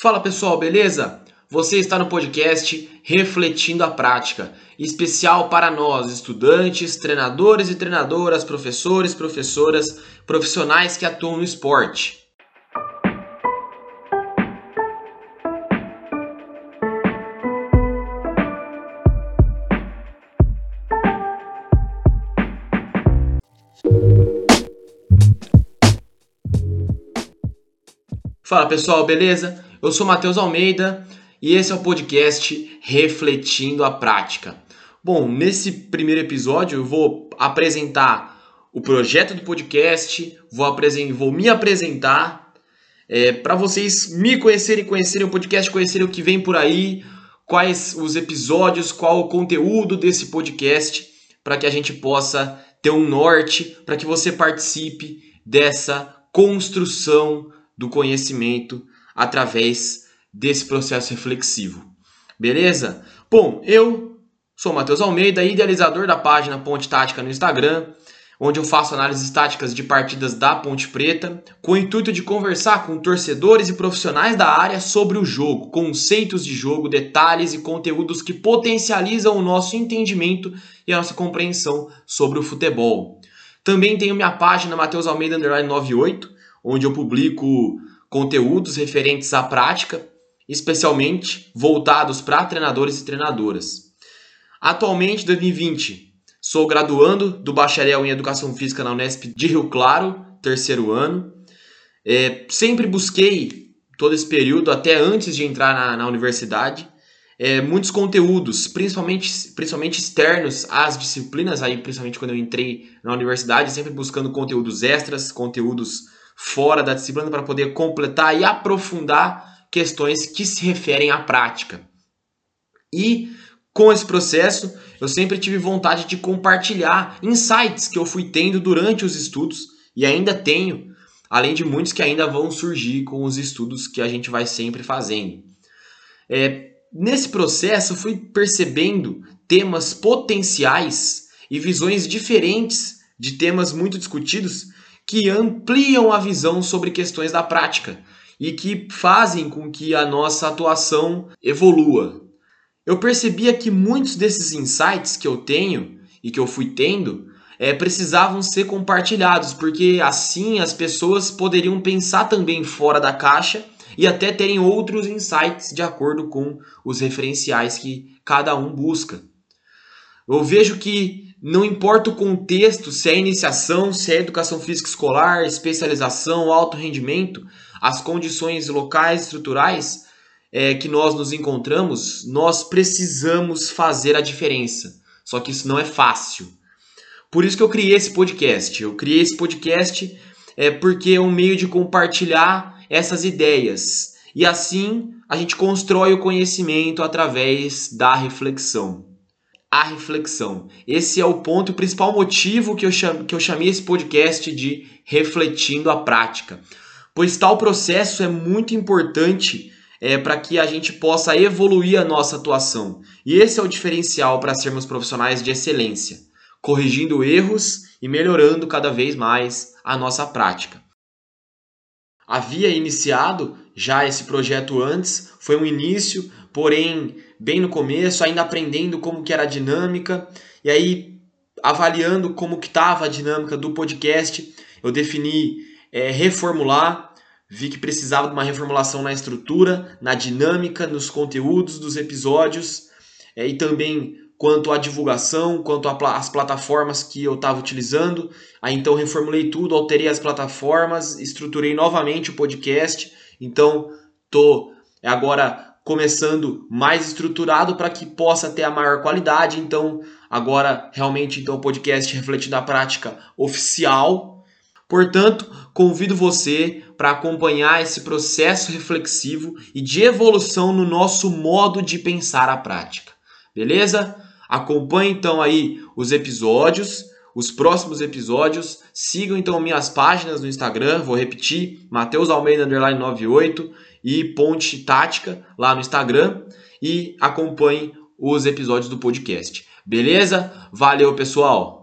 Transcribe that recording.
Fala pessoal, beleza? Você está no podcast Refletindo a Prática, especial para nós, estudantes, treinadores e treinadoras, professores, professoras, profissionais que atuam no esporte. Fala pessoal, beleza? Eu sou Matheus Almeida e esse é o podcast Refletindo a Prática. Bom, nesse primeiro episódio eu vou apresentar o projeto do podcast, vou, vou me apresentar é, para vocês me conhecerem, conhecerem o podcast, conhecerem o que vem por aí, quais os episódios, qual o conteúdo desse podcast, para que a gente possa ter um norte, para que você participe dessa construção do conhecimento através desse processo reflexivo. Beleza? Bom, eu sou Matheus Almeida, idealizador da página Ponte Tática no Instagram, onde eu faço análises táticas de partidas da Ponte Preta, com o intuito de conversar com torcedores e profissionais da área sobre o jogo, conceitos de jogo, detalhes e conteúdos que potencializam o nosso entendimento e a nossa compreensão sobre o futebol. Também tenho minha página Matheus Almeida 98, onde eu publico conteúdos referentes à prática, especialmente voltados para treinadores e treinadoras. Atualmente, 2020, sou graduando do bacharel em Educação Física na Unesp de Rio Claro, terceiro ano. É, sempre busquei todo esse período, até antes de entrar na, na universidade, é, muitos conteúdos, principalmente, principalmente externos às disciplinas, aí principalmente quando eu entrei na universidade, sempre buscando conteúdos extras, conteúdos fora da disciplina para poder completar e aprofundar questões que se referem à prática. E com esse processo, eu sempre tive vontade de compartilhar insights que eu fui tendo durante os estudos e ainda tenho, além de muitos que ainda vão surgir com os estudos que a gente vai sempre fazendo. É, nesse processo, fui percebendo temas potenciais e visões diferentes de temas muito discutidos que ampliam a visão sobre questões da prática e que fazem com que a nossa atuação evolua. Eu percebia que muitos desses insights que eu tenho e que eu fui tendo é, precisavam ser compartilhados, porque assim as pessoas poderiam pensar também fora da caixa e até terem outros insights de acordo com os referenciais que cada um busca. Eu vejo que não importa o contexto, se é iniciação, se é educação física escolar, especialização, alto rendimento, as condições locais, estruturais é, que nós nos encontramos, nós precisamos fazer a diferença. Só que isso não é fácil. Por isso que eu criei esse podcast. Eu criei esse podcast é, porque é um meio de compartilhar essas ideias. E assim a gente constrói o conhecimento através da reflexão a reflexão. Esse é o ponto, o principal motivo que eu, cham, que eu chamei esse podcast de Refletindo a Prática. Pois tal processo é muito importante é, para que a gente possa evoluir a nossa atuação. E esse é o diferencial para sermos profissionais de excelência, corrigindo erros e melhorando cada vez mais a nossa prática. Havia iniciado já esse projeto antes, foi um início, porém bem no começo, ainda aprendendo como que era a dinâmica, e aí avaliando como que estava a dinâmica do podcast, eu defini é, reformular, vi que precisava de uma reformulação na estrutura, na dinâmica, nos conteúdos dos episódios, é, e também quanto à divulgação, quanto às plataformas que eu estava utilizando. Aí então reformulei tudo, alterei as plataformas, estruturei novamente o podcast. Então tô agora começando mais estruturado para que possa ter a maior qualidade. Então, agora realmente então o podcast refletindo a prática oficial. Portanto, convido você para acompanhar esse processo reflexivo e de evolução no nosso modo de pensar a prática. Beleza? Acompanhe então aí os episódios, os próximos episódios. Sigam então minhas páginas no Instagram, vou repetir, Mateus Almeida 98 e Ponte Tática lá no Instagram e acompanhe os episódios do podcast. Beleza? Valeu, pessoal!